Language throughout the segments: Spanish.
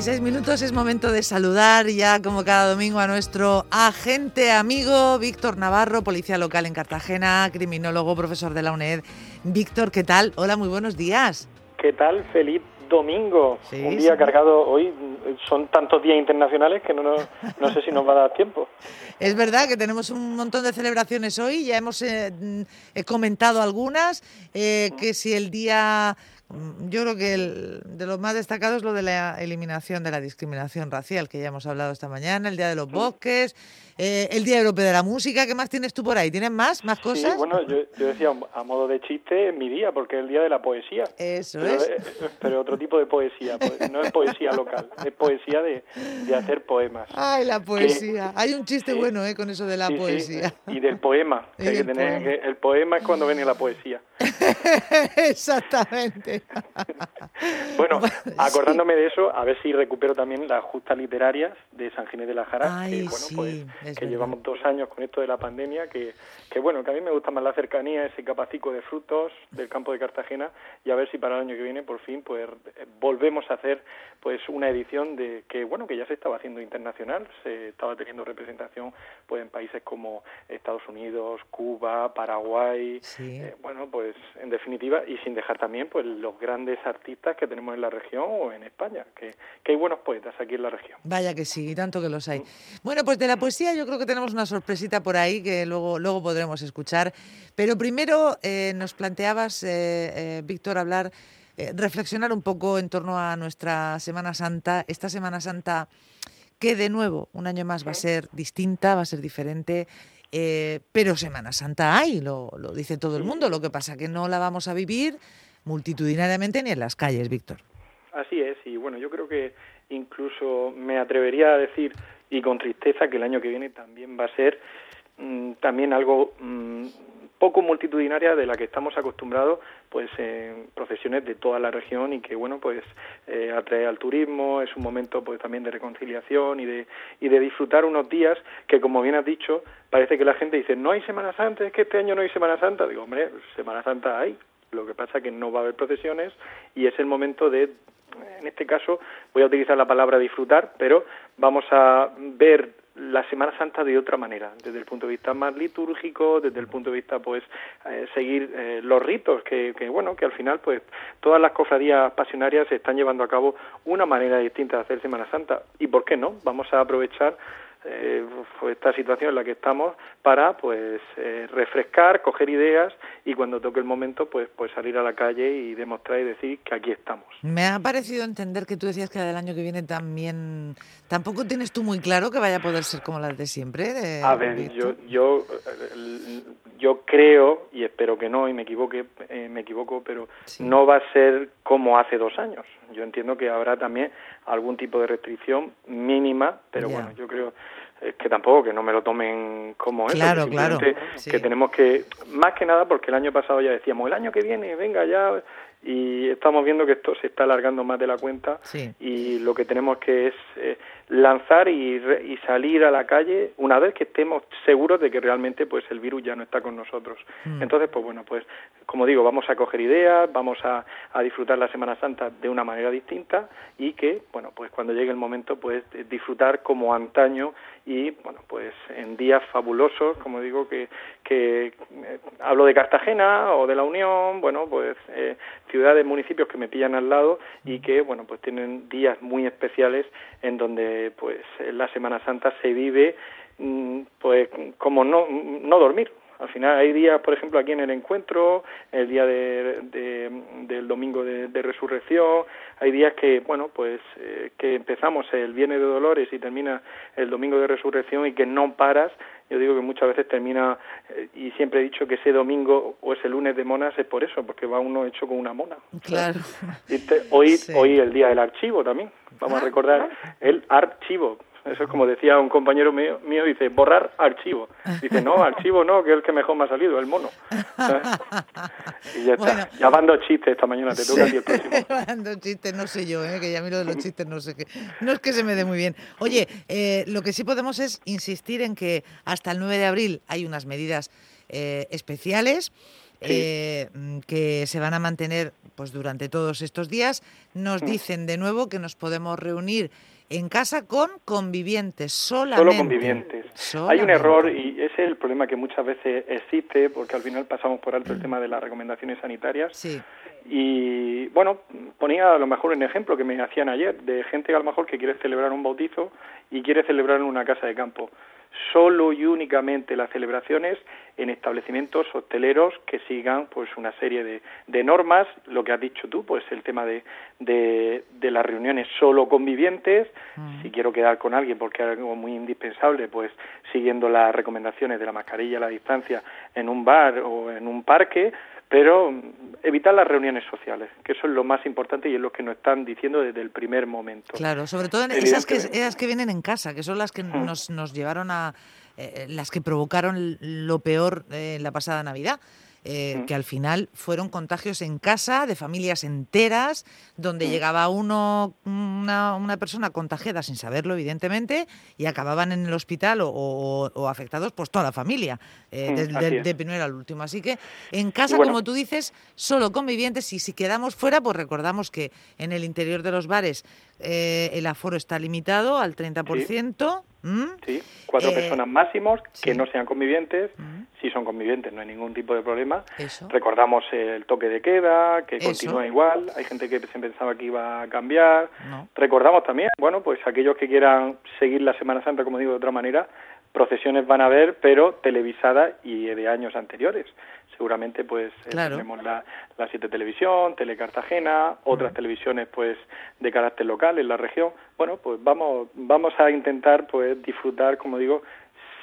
26 minutos es momento de saludar ya como cada domingo a nuestro agente amigo Víctor Navarro, policía local en Cartagena, criminólogo, profesor de la UNED. Víctor, ¿qué tal? Hola, muy buenos días. ¿Qué tal? Feliz domingo. Un día cargado hoy. Son tantos días internacionales que no, no, sé si nos va a dar tiempo. Es verdad que tenemos un montón de celebraciones hoy. Ya hemos eh, comentado algunas. Eh, que si el día Mm, yo creo que el, de lo más destacado es lo de la eliminación de la discriminación racial, que ya hemos hablado esta mañana, el Día de los Bosques, eh, el Día Europeo de la Música. ¿Qué más tienes tú por ahí? ¿Tienes más? ¿Más cosas? Sí, bueno, yo, decía a modo de chiste, mi día, porque es el Día de la Poesía. Eso es. Eh, pero otro tipo de poesía, pues, no es poesía local, es poesía de, de hacer poemas. Ay, la poesía. Hay un chiste bueno ¿eh? con eso de la poesía. Y del poema. Que hay que tener, que el poema es cuando viene la poesía. Exactamente. bueno, acordándome de eso, a ver si recupero también las justas literarias de San Ginés de la Jara, que, bueno, pues, que llevamos dos años con esto de la pandemia, que, que bueno, que a mí me gusta más la cercanía, ese capacico de frutos del campo de Cartagena, y a ver si para el año que viene, por fin, pues volvemos a hacer pues una edición de que, bueno, que ya se estaba haciendo internacional, se estaba teniendo representación pues en países como Estados Unidos, Cuba, Paraguay, eh, bueno, pues en definitiva, y sin dejar también pues los grandes artistas que tenemos en la región o en España, que, hay buenos poetas aquí en la región. Vaya que sí, y tanto que los hay. Bueno, pues de la poesía yo creo que tenemos una sorpresita por ahí que luego, luego podremos escuchar. Pero primero eh, nos planteabas, eh, eh, Víctor, hablar, reflexionar un poco en torno a nuestra Semana Santa, esta Semana Santa que de nuevo, un año más va a ser distinta, va a ser diferente. Pero Semana Santa hay, lo, lo, dice todo el mundo. Lo que pasa que no la vamos a vivir multitudinariamente ni en las calles, Víctor. Así es, y bueno, yo creo que incluso me atrevería a decir, y con tristeza, que el año que viene también va a ser mm, también algo mm, poco multitudinaria de la que estamos acostumbrados pues en procesiones de toda la región y que bueno pues eh, atrae al turismo es un momento pues también de reconciliación y de y de disfrutar unos días que como bien has dicho parece que la gente dice no hay Semana Santa es que este año no hay Semana Santa digo hombre Semana Santa hay lo que pasa que no va a haber procesiones y es el momento de, en este caso, voy a utilizar la palabra disfrutar, pero vamos a ver la Semana Santa de otra manera, desde el punto de vista más litúrgico, desde el punto de vista, pues, eh, seguir eh, los ritos, que, que, bueno, que al final, pues, todas las cofradías pasionarias se están llevando a cabo una manera distinta de hacer Semana Santa. ¿Y por qué no? Vamos a aprovechar eh, esta situación en la que estamos para pues eh, refrescar, coger ideas y cuando toque el momento pues pues salir a la calle y demostrar y decir que aquí estamos. Me ha parecido entender que tú decías que del año que viene también tampoco tienes tú muy claro que vaya a poder ser como las de siempre. a ver, yo yo yo creo y espero que no y me equivoque eh, me equivoco pero no va a ser como hace dos años. Yo entiendo que habrá también algún tipo de restricción mínima pero bueno yo creo que tampoco que no me lo tomen como eso claro claro. que tenemos que más que nada porque el año pasado ya decíamos el año que viene venga ya y estamos viendo que esto se está alargando más de la cuenta y lo que tenemos que es eh, lanzar y, y, salir a la calle una vez que estemos seguros de que realmente pues el virus ya no está con nosotros mm. entonces pues bueno pues como digo vamos a coger ideas vamos a, a, disfrutar la Semana Santa de una manera distinta y que bueno pues cuando llegue el momento pues disfrutar como antaño y bueno pues en días fabulosos como digo que que eh, hablo de Cartagena o de la Unión bueno pues eh, ciudades, municipios que me pillan al lado y que, bueno, pues tienen días muy especiales en donde, pues, la Semana Santa se vive, mm, pues, como no, no dormir, al final hay días, por ejemplo, aquí en el encuentro, el día de, del domingo de, resurrección, hay días que, bueno, pues eh, que empezamos el Viernes de Dolores y termina el domingo de resurrección y que no paras. Yo digo que muchas veces termina, eh, y siempre he dicho que ese domingo o ese lunes de monas es por eso, porque va uno hecho con una mona. Claro. hoy, hoy el día del archivo también. Vamos a ah. recordar el archivo, eso es como decía un compañero mío, mío dice, borrar archivo. Dice, no, archivo no, que es el que mejor me ha salido, el mono. Y ya está. Ya chistes esta mañana, te toca ti el próximo. mando chistes, no sé yo, ¿eh? que ya miro de los chistes, no sé qué. No es que se me dé muy bien. Oye, eh, lo que sí podemos es insistir en que hasta el 9 de abril hay unas medidas eh, especiales que se van a mantener pues durante todos estos días. Nos mm. dicen de nuevo que nos podemos reunir en casa con convivientes, solamente. Solo convivientes. Hay un error y ese es el problema que muchas veces existe porque al final pasamos por alto el mm. tema de las recomendaciones sanitarias. Sí. Y bueno, ponía a lo mejor un ejemplo que me hacían ayer de gente a lo mejor que quiere celebrar un bautizo y quiere celebrar en una casa de campo solo y únicamente las celebraciones en establecimientos hosteleros que sigan pues una serie de, de normas, lo que has dicho tú, pues el tema de, de, de las reuniones solo convivientes, mm. si quiero quedar con alguien porque es algo muy indispensable, pues siguiendo las recomendaciones de la mascarilla, la distancia en un bar o en un parque, pero evitar las reuniones sociales, que eso es lo más importante y es lo que nos están diciendo desde el primer momento. Claro, sobre todo en esas que, esas que vienen en casa, que son las que nos, nos llevaron a, eh, las que provocaron lo peor eh, en la pasada Navidad. Eh, mm. que al final fueron contagios en casa de familias enteras, donde mm. llegaba uno, una, una, persona contagiada sin saberlo, evidentemente, y acababan en el hospital o, afectados pues toda la familia, eh, mm, de, primero al último. Así que en casa, como tú dices, solo convivientes y si quedamos fuera, pues recordamos que en el interior de los bares eh, el aforo está limitado al 30%. Sí, cuatro personas máximos que no sean convivientes. Si son convivientes no hay ningún tipo de problema. Recordamos el toque de queda, que continúa igual, hay gente que se pensaba que iba a cambiar. Recordamos también, bueno, pues aquellos que quieran seguir la Semana Santa, como digo de otra manera, procesiones van a ver, pero televisadas y de años anteriores. Seguramente pues eh, tenemos la, la Siete Televisión, Telecartagena, otras televisiones pues de carácter local en la región. Bueno, pues vamos vamos a intentar pues disfrutar, como digo,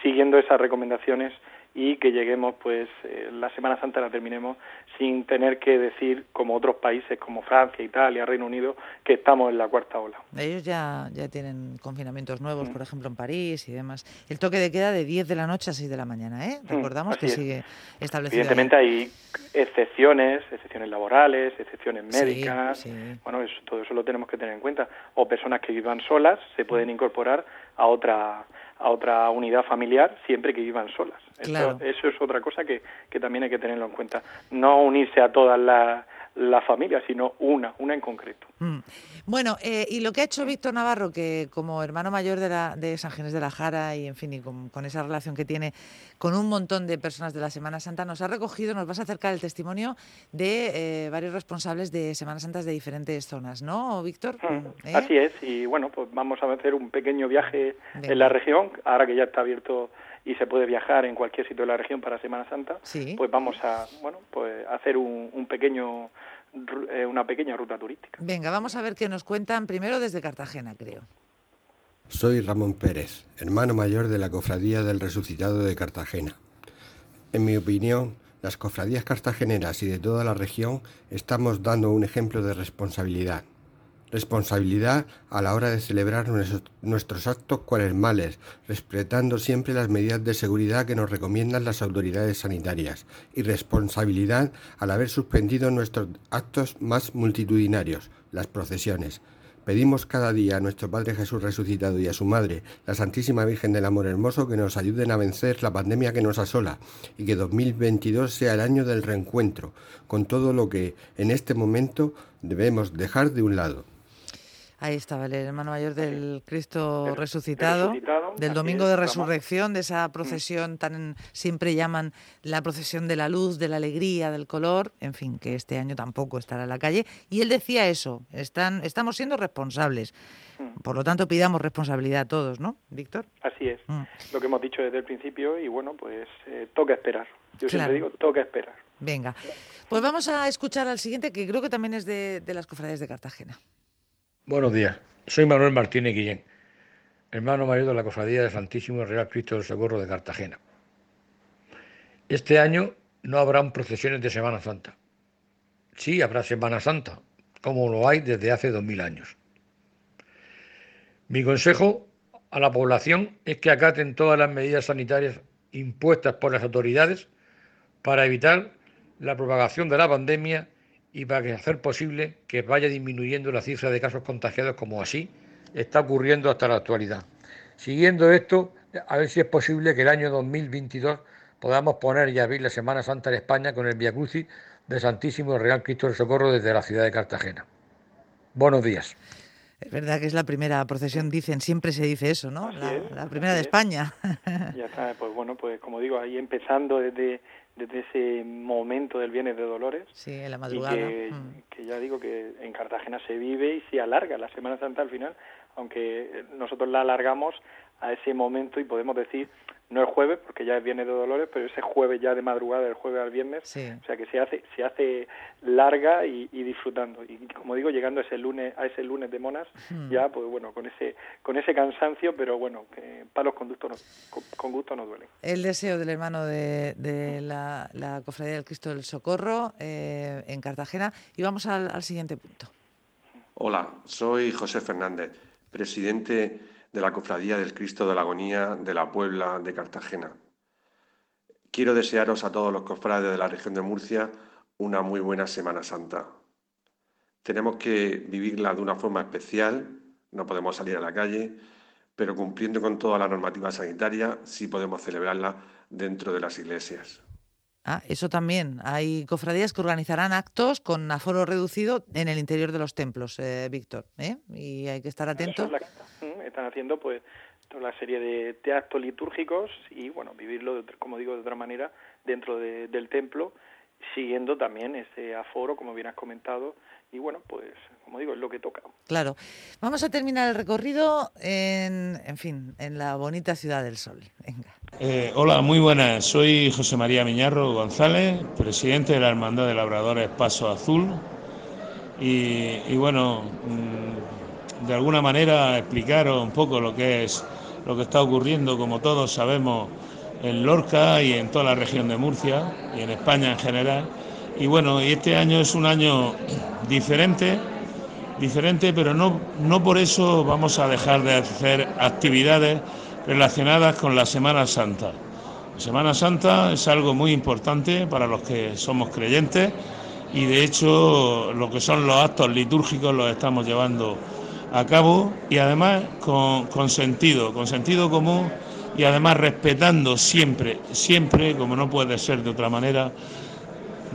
siguiendo esas recomendaciones y que lleguemos, pues, eh, la Semana Santa la terminemos sin tener que decir, como otros países como Francia, Italia, Reino Unido, que estamos en la cuarta ola. Ellos ya, ya tienen confinamientos nuevos, mm. por ejemplo, en París y demás. El toque de queda de 10 de la noche a 6 de la mañana, ¿eh? Mm, Recordamos que sigue establecido. Evidentemente hay excepciones, excepciones laborales, excepciones médicas. Bueno, eso, todo eso lo tenemos que tener en cuenta. O personas que vivan solas se pueden incorporar a otra a otra unidad familiar siempre que vivan solas. Eso, es otra cosa que, que, también hay que tenerlo en cuenta. No unirse a todas las la familia, sino una, una en concreto. Mm. Bueno, eh, y lo que ha hecho Víctor Navarro, que como hermano mayor de, la, de San Ginés de la Jara y en fin, y con, esa relación que tiene con un montón de personas de la Semana Santa, nos ha recogido, nos vas a acercar el testimonio de eh, varios responsables de Semanas Santas de diferentes zonas, ¿no, Víctor? Mm, ¿Eh? Así es, y bueno, pues vamos a hacer un pequeño viaje en la región, ahora que ya está abierto y se puede viajar en cualquier sitio de la región para Semana Santa, pues vamos a bueno pues hacer un, pequeño eh, una pequeña ruta turística. Venga, vamos a ver qué nos cuentan primero desde Cartagena, creo. Soy Ramón Pérez, hermano mayor de la Cofradía del Resucitado de Cartagena. En mi opinión, las cofradías cartageneras y de toda la región estamos dando un ejemplo de responsabilidad Responsabilidad a la hora de celebrar nuestros actos cuaresmales, respetando siempre las medidas de seguridad que nos recomiendan las autoridades sanitarias. Y responsabilidad al haber suspendido nuestros actos más multitudinarios, las procesiones. Pedimos cada día a nuestro Padre Jesús resucitado y a su Madre, la Santísima Virgen del Amor Hermoso, que nos ayuden a vencer la pandemia que nos asola y que 2022 sea el año del reencuentro, con todo lo que en este momento debemos dejar de un lado. Ahí estaba el hermano mayor del Cristo resucitado, del domingo de resurrección, de esa procesión tan siempre llaman la procesión de la luz, de la alegría, del color, en fin, que este año tampoco estará en la calle. Y él decía eso, están, estamos siendo responsables. Mm. Por lo tanto, pidamos responsabilidad a todos, ¿no, Víctor? Así es, mm. lo que hemos dicho desde el principio y bueno, pues eh, toca esperar. Yo siempre digo, toca esperar. Venga, pues vamos a escuchar al siguiente, que creo que también es de, de las cofradías de Cartagena. Buenos días, soy Manuel Martínez Guillén, hermano mayor de la Cofradía del Santísimo Real Cristo del Socorro de Cartagena. Este año no habrán procesiones de Semana Santa. Sí habrá Semana Santa, como lo hay desde hace dos mil años. Mi consejo a la población es que acaten todas las medidas sanitarias impuestas por las autoridades para evitar la propagación de la pandemia y para hacer posible que vaya disminuyendo la cifra de casos contagiados como así está ocurriendo hasta la actualidad. Siguiendo esto, a ver si es posible que el año 2022 podamos poner y abrir la Semana Santa en España con el Via Crucis de Santísimo Real Cristo del Socorro desde la ciudad de Cartagena. Buenos días. Es verdad que es la primera procesión, dicen, siempre se dice eso, ¿no? La, primera de España. Ya está, pues bueno, pues como digo, ahí empezando desde, desde ese momento del Viernes de Dolores. Sí, en la madrugada. Mm. que, ya digo que en Cartagena se vive y se alarga la Semana Santa al final, aunque nosotros la alargamos a ese momento y podemos decir no el jueves porque ya es viernes de Dolores pero ese jueves ya de madrugada el jueves al viernes o sea que se hace se hace larga y, disfrutando. Y como digo llegando a ese lunes a ese lunes de monas hmm. ya pues bueno con ese con ese cansancio pero bueno que para los conductos con, gusto no duele el deseo del hermano de, de la, la, cofradía del Cristo del Socorro eh, en Cartagena. Y vamos al siguiente punto. Hola soy José Fernández presidente de la Cofradía del Cristo de la Agonía de la Puebla de Cartagena. Quiero desearos a todos los cofrades de la región de Murcia una muy buena Semana Santa. Tenemos que vivirla de una forma especial, no podemos salir a la calle, pero cumpliendo con toda la normativa sanitaria sí podemos celebrarla dentro de las iglesias. Ah, eso también. Hay cofradías que organizarán actos con aforo reducido en el interior de los templos, eh, Víctor. ¿eh? Y hay que estar atentos. Están haciendo pues toda la serie de, actos litúrgicos y bueno, vivirlo, como digo, de otra manera dentro del templo, siguiendo también ese aforo, como bien has comentado, y bueno, pues como digo, es lo que toca. Claro. Vamos a terminar el recorrido en, en fin, en la bonita ciudad del sol. Venga. Eh, hola, muy buenas. Soy José María Miñarro González, presidente de la Hermandad de Labradores Paso Azul. Y, bueno, mm, de alguna manera explicaros un poco lo que es lo que está ocurriendo, como todos sabemos, en Lorca y en toda la región de Murcia y en España en general. Y bueno, y este año es un año diferente, diferente, pero no, no por eso vamos a dejar de hacer actividades relacionadas con la Semana Santa. La Semana Santa es algo muy importante para los que somos creyentes y de hecho lo que son los actos litúrgicos los estamos llevando a cabo y además con, sentido, con sentido común y además respetando siempre, siempre, como no puede ser de otra manera,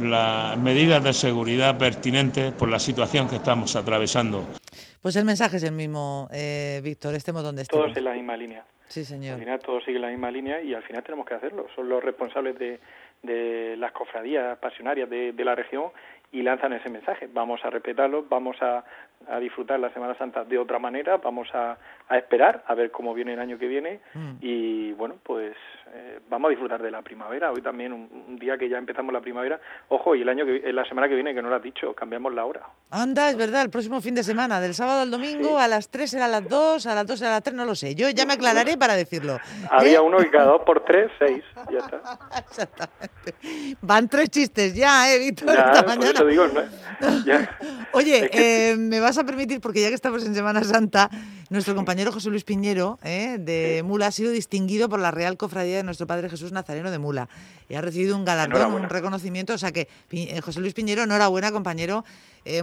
las medidas de seguridad pertinentes por la situación que estamos atravesando. Pues el mensaje es el mismo, eh, Víctor, estemos donde estemos. Todos en la misma línea. Sí, señor. Al final todos siguen la misma línea y al final tenemos que hacerlo. Son los responsables de, de las cofradías pasionarias de, de la región y lanzan ese mensaje. Vamos a respetarlo, vamos a, a disfrutar la Semana Santa de otra manera, vamos a, a esperar a ver cómo viene el año que viene mm. y bueno, pues eh, vamos a disfrutar de la primavera. Hoy también un, día que ya empezamos la primavera. Ojo, y el año que la semana que viene que no lo has dicho, cambiamos la hora. Anda, es verdad, el próximo fin de semana, del sábado al domingo, a las 3 era a las 2, a las 2 era a las 3, no lo sé. Yo ya me aclararé para decirlo. Había ¿Eh? uno que cada dos por tres, seis, ya está. Exactamente. Van tres chistes ya, eh, Víctor, esta mañana. digo, Oye, eh, me vas a permitir, porque ya que estamos en Semana Santa, nuestro compañero José Luis Piñero, eh, de Mula, ha sido distinguido por la Real Cofradía de nuestro Padre Jesús Nazareno de Mula. Y ha recibido un galardón, un reconocimiento. O sea que, eh, José Luis Piñero, enhorabuena, compañero,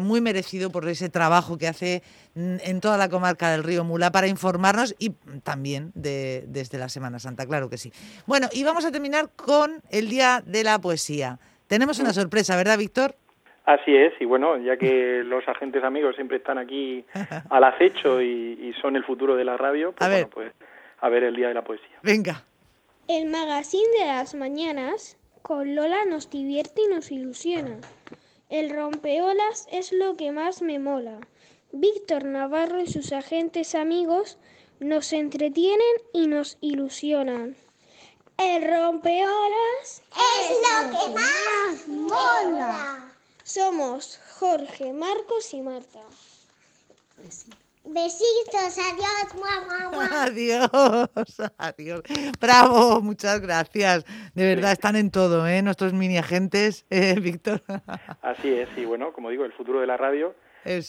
muy merecido por ese trabajo que hace en toda la comarca del río Mula para informarnos y también de, desde la Semana Santa, claro que sí. Bueno, y vamos a terminar con el Día de la Poesía. Tenemos una sorpresa, ¿verdad, Víctor? Así es, y bueno, ya que los agentes amigos siempre están aquí al acecho y, son el futuro de la radio, pues, a ver. pues a ver el Día de la Poesía. Venga. El magazine de las mañanas con Lola nos divierte y nos ilusiona. El rompeolas es lo que más me mola. Víctor Navarro y sus agentes amigos nos entretienen y nos ilusionan. El rompeolas es lo que más mola. Somos Jorge, Marcos y Marta. Besitos, adiós, Adiós, adiós. Bravo, muchas gracias. De verdad, están en todo, ¿eh? Nuestros mini agentes, eh, Víctor. Así es, y bueno, como digo, el futuro de la radio.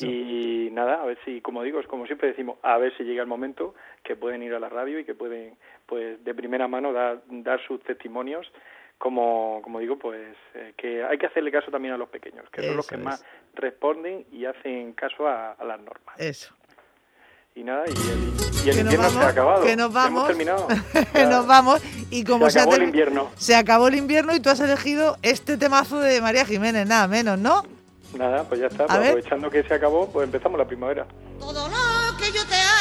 Y nada, a ver si, como digo, es como siempre decimos, a ver si llega el momento que pueden ir a la radio y que pueden, pues, de primera mano dar, dar sus testimonios como, como digo, pues eh, que hay que hacerle caso también a los pequeños, que son los que más responden y hacen caso a, las normas. Eso. Y nada, y el... Y el invierno se ha acabado. Que nos vamos. Hemos terminado. nos vamos. Y como se acabó el invierno. Se acabó el invierno y tú has elegido este temazo de María Jiménez, nada menos, ¿no? Nada, pues ya está. Pues aprovechando que se acabó, pues empezamos la primavera. Todo lo que yo te.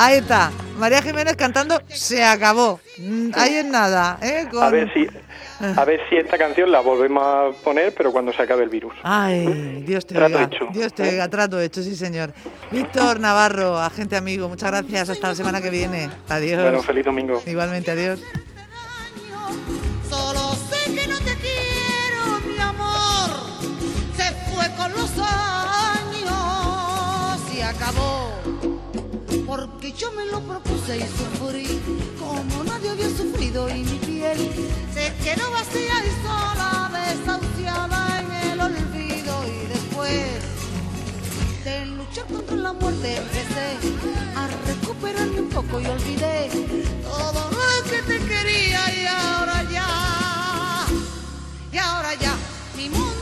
Ahí está. María Jiménez cantando Se acabó. Mm, ahí es nada. ¿eh? A ver si a ver si esta canción la volvemos a poner, pero cuando se acabe el virus. Ay, Dios te trato Hecho. Dios te oiga, trato hecho, sí señor. Víctor Navarro, agente amigo, muchas gracias. Hasta la semana que viene. Adiós. Bueno, feliz domingo. Igualmente, adiós. Solo sé que no te quiero, mi amor. Se fue con los años y acabó. Porque yo me lo propuse y sufrí. Como nadie había sufrido y mi piel se quedó vacía y sola, desahuciada en el olvido. Y después de luchar contra la muerte empecé a recuperarme un poco y olvidé todo lo que te quería. Y ahora ya, y ahora ya, mi mundo